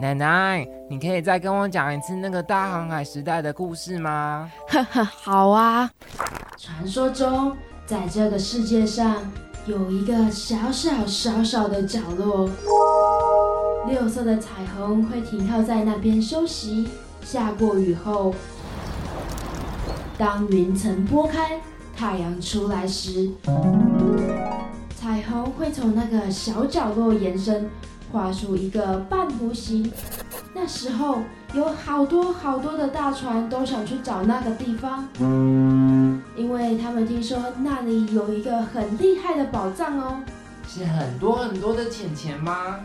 奶奶，你可以再跟我讲一次那个大航海时代的故事吗？呵呵，好啊。传说中，在这个世界上有一个小小小小的角落，六色的彩虹会停靠在那边休息。下过雨后，当云层拨开，太阳出来时，彩虹会从那个小角落延伸，画出一个半弧形。那时候有好多好多的大船都想去找那个地方，因为他们听说那里有一个很厉害的宝藏哦。是很多很多的钱钱吗？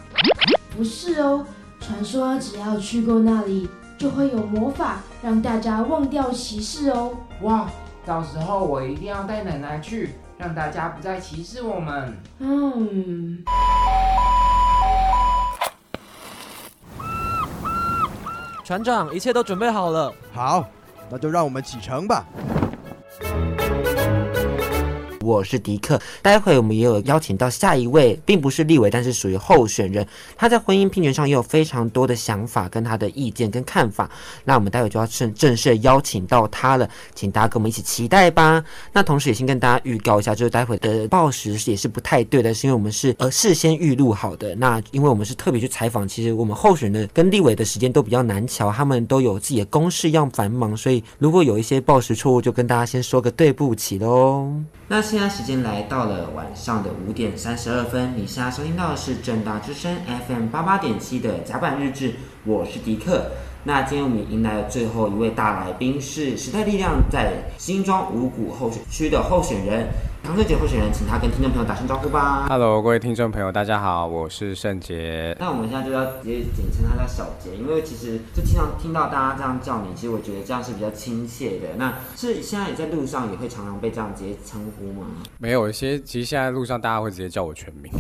不是哦，传说只要去过那里，就会有魔法让大家忘掉歧视哦。哇！到时候我一定要带奶奶去，让大家不再歧视我们。嗯。船长，一切都准备好了。好，那就让我们启程吧。我是迪克，待会我们也有邀请到下一位，并不是立委，但是属于候选人。他在婚姻平权上也有非常多的想法，跟他的意见跟看法。那我们待会就要正正式邀请到他了，请大家跟我们一起期待吧。那同时也先跟大家预告一下，就是待会的报时也是不太对的，是因为我们是呃事先预录好的。那因为我们是特别去采访，其实我们候选人跟立委的时间都比较难瞧，他们都有自己的公事要繁忙，所以如果有一些报时错误，就跟大家先说个对不起喽。那现在时间来到了晚上的五点三十二分，你现在收听到的是正大之声 FM 八八点七的甲板日志，我是迪克。那今天我们迎来了最后一位大来宾，是时代力量在新庄五股候选区的候选人。唐胜杰候选人，请他跟听众朋友打声招呼吧。Hello，各位听众朋友，大家好，我是胜杰。那我们现在就要直接简称他叫小杰，因为其实就经常听到大家这样叫你，其实我觉得这样是比较亲切的。那是现在也在路上也会常常被这样直接称呼吗？没有一些，其实现在路上大家会直接叫我全名，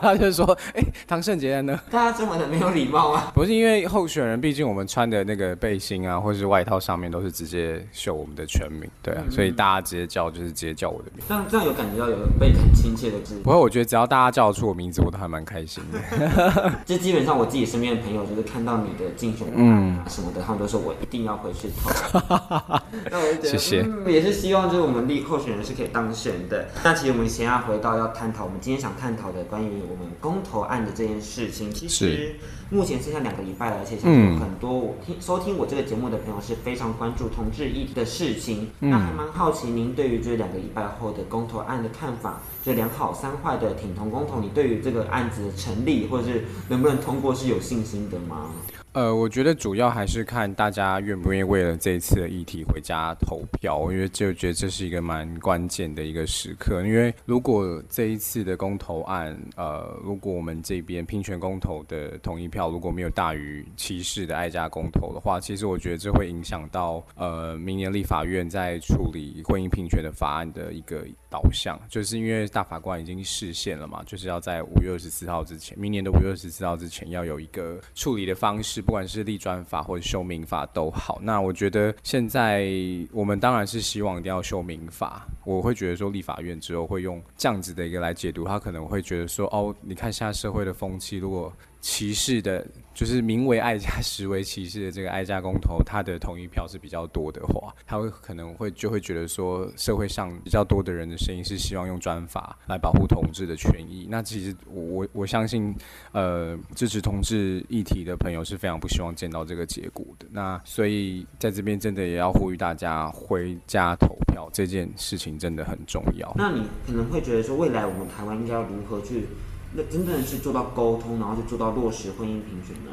他 就说：“哎、欸，唐胜杰呢？”大家这么的没有礼貌啊？不是因为候选人，毕竟我们穿的那个背心啊，或是外套上面都是直接秀我们的全名，对啊，嗯、所以大家直接叫就是直接叫我的名。这样这样有感觉到有被很亲切的字。不过我觉得只要大家叫得出我名字，我都还蛮开心的。就基本上我自己身边的朋友，就是看到你的竞选嗯什么的，他们都说我一定要回去投。那我就觉得谢谢、嗯，也是希望就是我们立候选人是可以当选的。那其实我们先要回到要探讨我们今天想探讨的关于我们公投案的这件事情。其实目前剩下两个礼拜了，而且相信很多我听收听我这个节目的朋友是非常关注同志议题的事情。那还蛮好奇您对于这两个礼拜后的公投案的看法，就两好三坏的挺同公投，你对于这个案子的成立或者是能不能通过是有信心的吗？呃，我觉得主要还是看大家愿不愿意为了这一次的议题回家投票，因为就觉得这是一个蛮关键的一个时刻。因为如果这一次的公投案，呃，如果我们这边平权公投的同意票如果没有大于歧视的爱家公投的话，其实我觉得这会影响到呃明年立法院在处理婚姻平权的法案的一个导向，就是因为大法官已经释宪了嘛，就是要在五月二十四号之前，明年的五月二十四号之前要有一个处理的方式。不管是立专法或者修民法都好，那我觉得现在我们当然是希望一定要修民法。我会觉得说，立法院之后会用这样子的一个来解读，他可能会觉得说，哦，你看现在社会的风气，如果歧视的，就是名为爱家实为歧视的这个爱家公投，他的同意票是比较多的话，他会可能会就会觉得说，社会上比较多的人的声音是希望用专法来保护同志的权益。那其实我我我相信，呃，支持同志议题的朋友是非常不希望见到这个结果的。那所以在这边真的也要呼吁大家回家投票，这件事情真的很重要。那你可能会觉得说，未来我们台湾应该要如何去？那真正是做到沟通，然后就做到落实婚姻平权呢？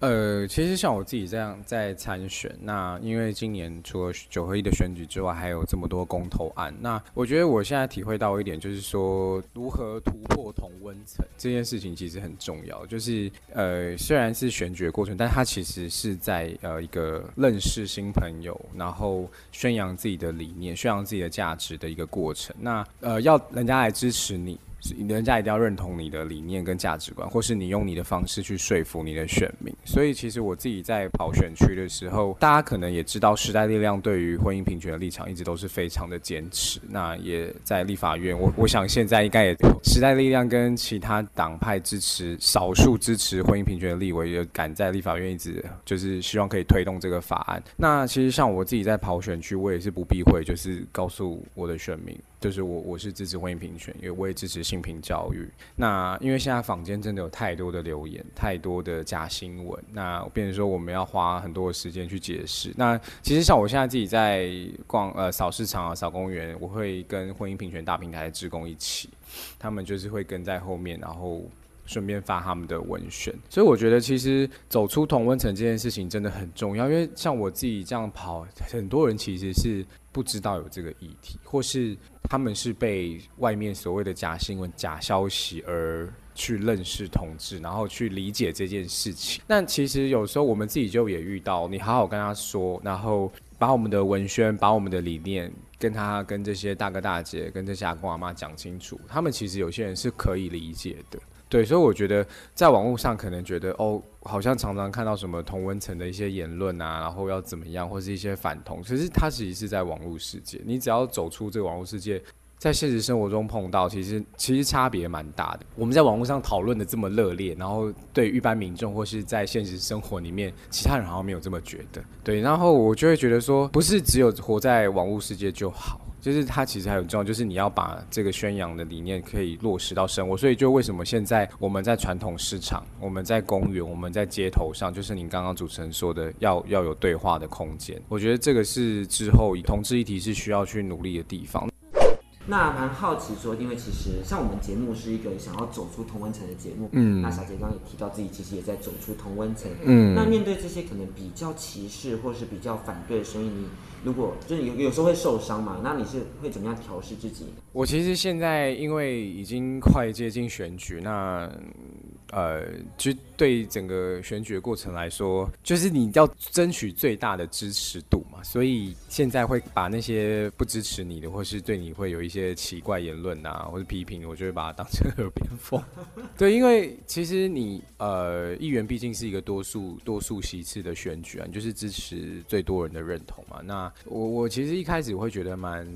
呃，其实像我自己这样在参选，那因为今年除了九合一的选举之外，还有这么多公投案，那我觉得我现在体会到一点，就是说如何突破同温层这件事情其实很重要。就是呃，虽然是选举的过程，但它其实是在呃一个认识新朋友，然后宣扬自己的理念、宣扬自己的价值的一个过程。那呃，要人家来支持你。人家一定要认同你的理念跟价值观，或是你用你的方式去说服你的选民。所以其实我自己在跑选区的时候，大家可能也知道，时代力量对于婚姻平权的立场一直都是非常的坚持。那也在立法院，我我想现在应该也时代力量跟其他党派支持少数支持婚姻平权的立委也敢在立法院一直就是希望可以推动这个法案。那其实像我自己在跑选区，我也是不避讳，就是告诉我的选民。就是我，我是支持婚姻平权，因为我也支持性平教育。那因为现在坊间真的有太多的留言，太多的假新闻，那变成说我们要花很多的时间去解释。那其实像我现在自己在逛呃扫市场啊、扫公园，我会跟婚姻平权大平台的职工一起，他们就是会跟在后面，然后顺便发他们的文宣。所以我觉得其实走出同温层这件事情真的很重要，因为像我自己这样跑，很多人其实是不知道有这个议题，或是。他们是被外面所谓的假新闻、假消息而去认识同志，然后去理解这件事情。但其实有时候我们自己就也遇到，你好好跟他说，然后把我们的文宣、把我们的理念跟他、跟这些大哥大姐、跟这些阿公阿妈讲清楚，他们其实有些人是可以理解的。对，所以我觉得在网络上可能觉得哦，好像常常看到什么同温层的一些言论啊，然后要怎么样，或是一些反同，其实它其实是在网络世界。你只要走出这个网络世界，在现实生活中碰到，其实其实差别蛮大的。我们在网络上讨论的这么热烈，然后对一般民众或是在现实生活里面，其他人好像没有这么觉得。对，然后我就会觉得说，不是只有活在网络世界就好。就是它其实还有重要，就是你要把这个宣扬的理念可以落实到生活。所以就为什么现在我们在传统市场、我们在公园、我们在街头上，就是您刚刚主持人说的，要要有对话的空间。我觉得这个是之后同志议题是需要去努力的地方。那蛮好奇说，因为其实像我们节目是一个想要走出同温层的节目，嗯，那小杰刚刚也提到自己其实也在走出同温层，嗯，那面对这些可能比较歧视或是比较反对的声音，你。如果就是有有时候会受伤嘛，那你是会怎么样调试自己？我其实现在因为已经快接近选举，那呃，其实对整个选举的过程来说，就是你要争取最大的支持度嘛，所以现在会把那些不支持你的，或是对你会有一些奇怪言论啊，或者批评，我就会把它当成耳边风。对，因为其实你呃，议员毕竟是一个多数多数席次的选举啊，你就是支持最多人的认同嘛，那。我我其实一开始会觉得蛮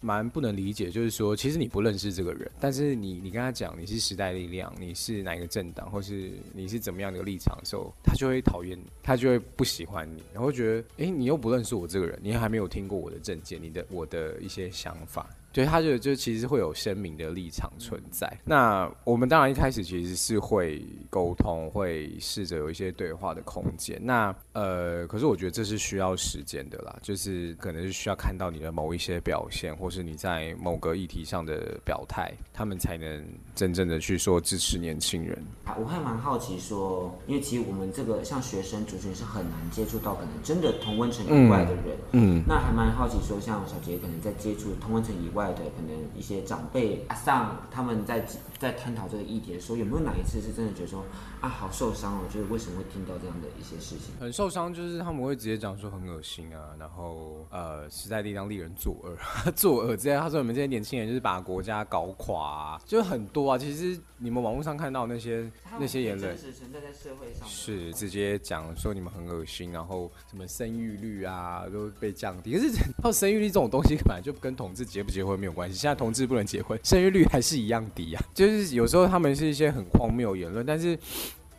蛮不能理解，就是说，其实你不认识这个人，但是你你跟他讲你是时代力量，你是哪个政或是你是怎么样的立场的时候，他就会讨厌你，他就会不喜欢你，然后觉得，诶，你又不认识我这个人，你还没有听过我的证件，你的我的一些想法。对，他就就其实会有鲜明的立场存在。那我们当然一开始其实是会沟通，会试着有一些对话的空间。那呃，可是我觉得这是需要时间的啦，就是可能是需要看到你的某一些表现，或是你在某个议题上的表态，他们才能真正的去说支持年轻人。啊，我还蛮好奇说，因为其实我们这个像学生族群是很难接触到可能真的同温层以外的人。嗯，嗯，那还蛮好奇说，像小杰可能在接触同温层以外。外的可能一些长辈阿上他们在在探讨这个议题的时候，有没有哪一次是真的觉得说啊好受伤哦？就是为什么会听到这样的一些事情？很受伤，就是他们会直接讲说很恶心啊，然后呃时代力量令人作恶，作恶之类。他说你们这些年轻人就是把国家搞垮啊，就很多啊。其实你们网络上看到那些那些言论，是存在在社会上，是直接讲说你们很恶心，然后什么生育率啊都被降低。可是 靠生育率这种东西，本来就跟统治结不结婚没有关系。现在同志不能结婚，生育率还是一样低啊。就是有时候他们是一些很荒谬言论，但是，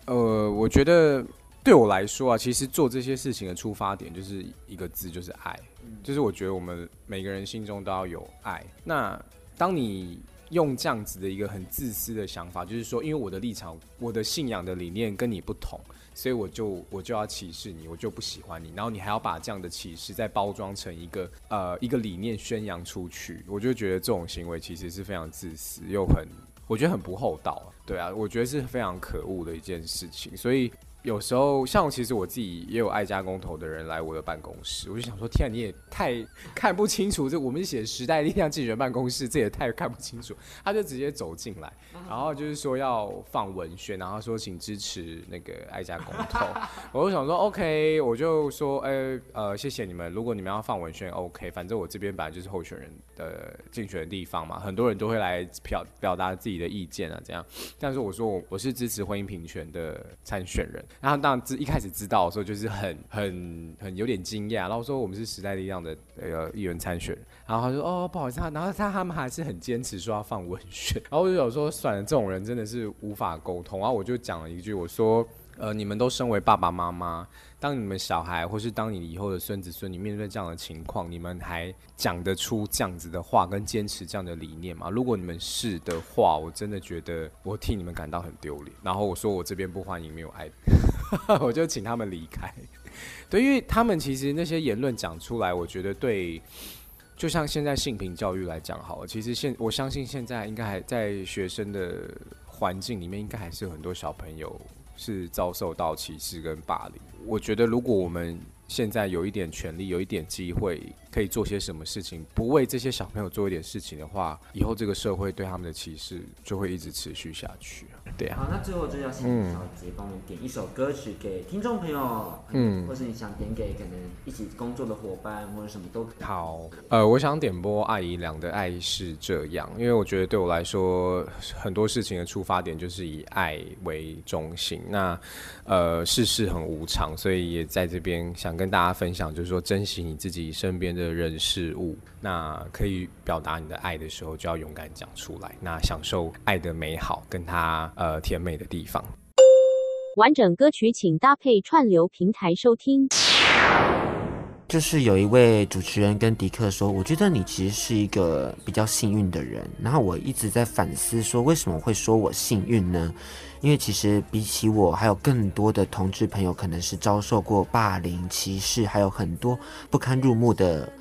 呃，我觉得对我来说啊，其实做这些事情的出发点就是一个字，就是爱。就是我觉得我们每个人心中都要有爱。那当你用这样子的一个很自私的想法，就是说，因为我的立场、我的信仰的理念跟你不同，所以我就我就要歧视你，我就不喜欢你，然后你还要把这样的歧视再包装成一个呃一个理念宣扬出去，我就觉得这种行为其实是非常自私又很。我觉得很不厚道，对啊，我觉得是非常可恶的一件事情。所以，有时候像其实我自己也有爱家公投的人来我的办公室，我就想说，天啊，你也太 看不清楚，这我们写时代力量竞选办公室，这也太看不清楚。他就直接走进来，然后就是说要放文宣，然后说请支持那个爱家公投。我就想说，OK，我就说，哎、欸，呃，谢谢你们。如果你们要放文宣，OK，反正我这边本来就是候选人的竞选的地方嘛，很多人都会来表表达自己的意见啊，这样。但是我说我我是支持婚姻平权的参选人。然后当然一开始知道的时候，就是很很很有点惊讶。然后说我们是时代力量的呃议员参选，然后他说哦不好意思，啊然后他他们还是很坚持说要放文学。然后我就有说算了，这种人真的是无法沟通。然后我就讲了一句，我说呃你们都身为爸爸妈妈。当你们小孩，或是当你以后的孙子孙女面对这样的情况，你们还讲得出这样子的话，跟坚持这样的理念吗？如果你们是的话，我真的觉得我替你们感到很丢脸。然后我说我这边不欢迎没有爱，我就请他们离开。对，因为他们其实那些言论讲出来，我觉得对，就像现在性平教育来讲好了，其实现我相信现在应该还在学生的环境里面，应该还是有很多小朋友是遭受到歧视跟霸凌。我觉得，如果我们现在有一点权利，有一点机会，可以做些什么事情，不为这些小朋友做一点事情的话，以后这个社会对他们的歧视就会一直持续下去。对啊。好，那最后就要请小杰帮我们点一首歌曲给听众朋友，嗯，或是你想点给可能一起工作的伙伴或者什么都可以。好，呃，我想点播艾怡良的《爱是这样》，因为我觉得对我来说，很多事情的出发点就是以爱为中心。那呃，世事很无常，所以也在这边想跟大家分享，就是说珍惜你自己身边的人事物。那可以表达你的爱的时候，就要勇敢讲出来。那享受爱的美好，跟他呃甜美的地方。完整歌曲请搭配串流平台收听。就是有一位主持人跟迪克说：“我觉得你其实是一个比较幸运的人。”然后我一直在反思说：“为什么会说我幸运呢？”因为其实比起我，还有更多的同志朋友可能是遭受过霸凌、歧视，还有很多不堪入目的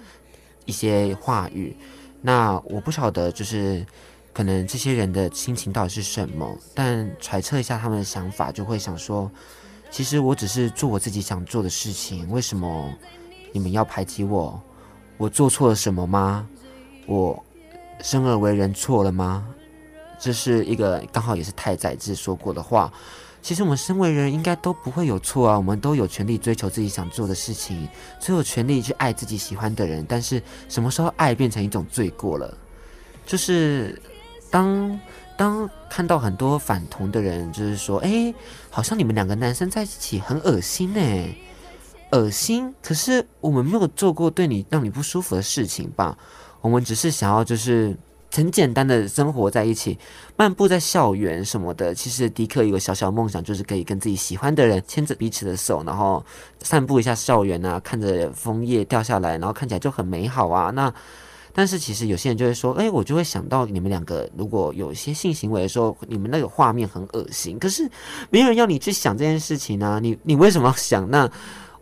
一些话语。那我不晓得，就是可能这些人的心情到底是什么？但揣测一下他们的想法，就会想说：其实我只是做我自己想做的事情，为什么？你们要排挤我？我做错了什么吗？我生而为人错了吗？这是一个刚好也是太宰治说过的话。其实我们身为人应该都不会有错啊，我们都有权利追求自己想做的事情，都有权利去爱自己喜欢的人。但是什么时候爱变成一种罪过了？就是当当看到很多反同的人，就是说，哎，好像你们两个男生在一起很恶心哎。恶心，可是我们没有做过对你让你不舒服的事情吧？我们只是想要就是很简单的生活在一起，漫步在校园什么的。其实迪克有个小小梦想，就是可以跟自己喜欢的人牵着彼此的手，然后散步一下校园啊，看着枫叶掉下来，然后看起来就很美好啊。那但是其实有些人就会说，哎，我就会想到你们两个如果有一些性行为的时候，你们那个画面很恶心。可是没有人要你去想这件事情啊，你你为什么想那？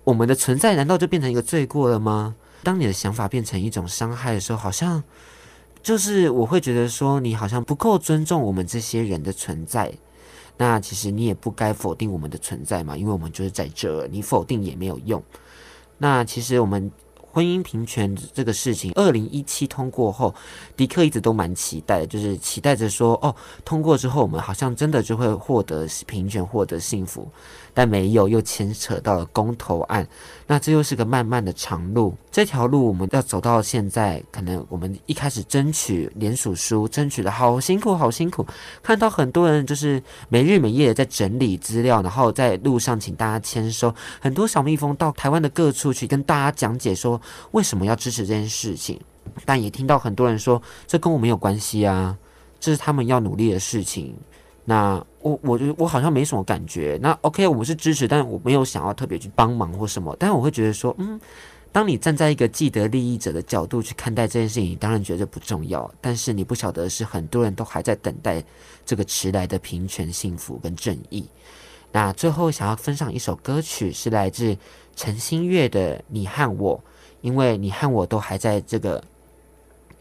我们的存在难道就变成一个罪过了吗？当你的想法变成一种伤害的时候，好像就是我会觉得说，你好像不够尊重我们这些人的存在。那其实你也不该否定我们的存在嘛，因为我们就是在这儿，你否定也没有用。那其实我们。婚姻平权这个事情，二零一七通过后，迪克一直都蛮期待，就是期待着说，哦，通过之后，我们好像真的就会获得平权，获得幸福，但没有，又牵扯到了公投案，那这又是个漫漫的长路。这条路我们要走到现在，可能我们一开始争取联署书，争取的好辛苦，好辛苦，看到很多人就是没日没夜的在整理资料，然后在路上请大家签收，很多小蜜蜂到台湾的各处去跟大家讲解说。为什么要支持这件事情？但也听到很多人说，这跟我没有关系啊，这是他们要努力的事情。那我我就我好像没什么感觉。那 OK，我们是支持，但我没有想要特别去帮忙或什么。但我会觉得说，嗯，当你站在一个既得利益者的角度去看待这件事情，当然觉得不重要。但是你不晓得是，很多人都还在等待这个迟来的平权、幸福跟正义。那最后想要分享一首歌曲，是来自陈星月的《你和我》，因为你和我都还在这个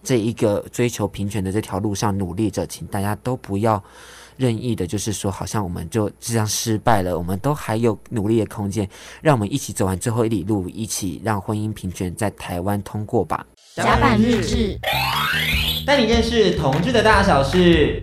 这一个追求平权的这条路上努力着，请大家都不要任意的，就是说好像我们就这样失败了，我们都还有努力的空间，让我们一起走完最后一里路，一起让婚姻平权在台湾通过吧。甲板日志，带你认识同志的大小事。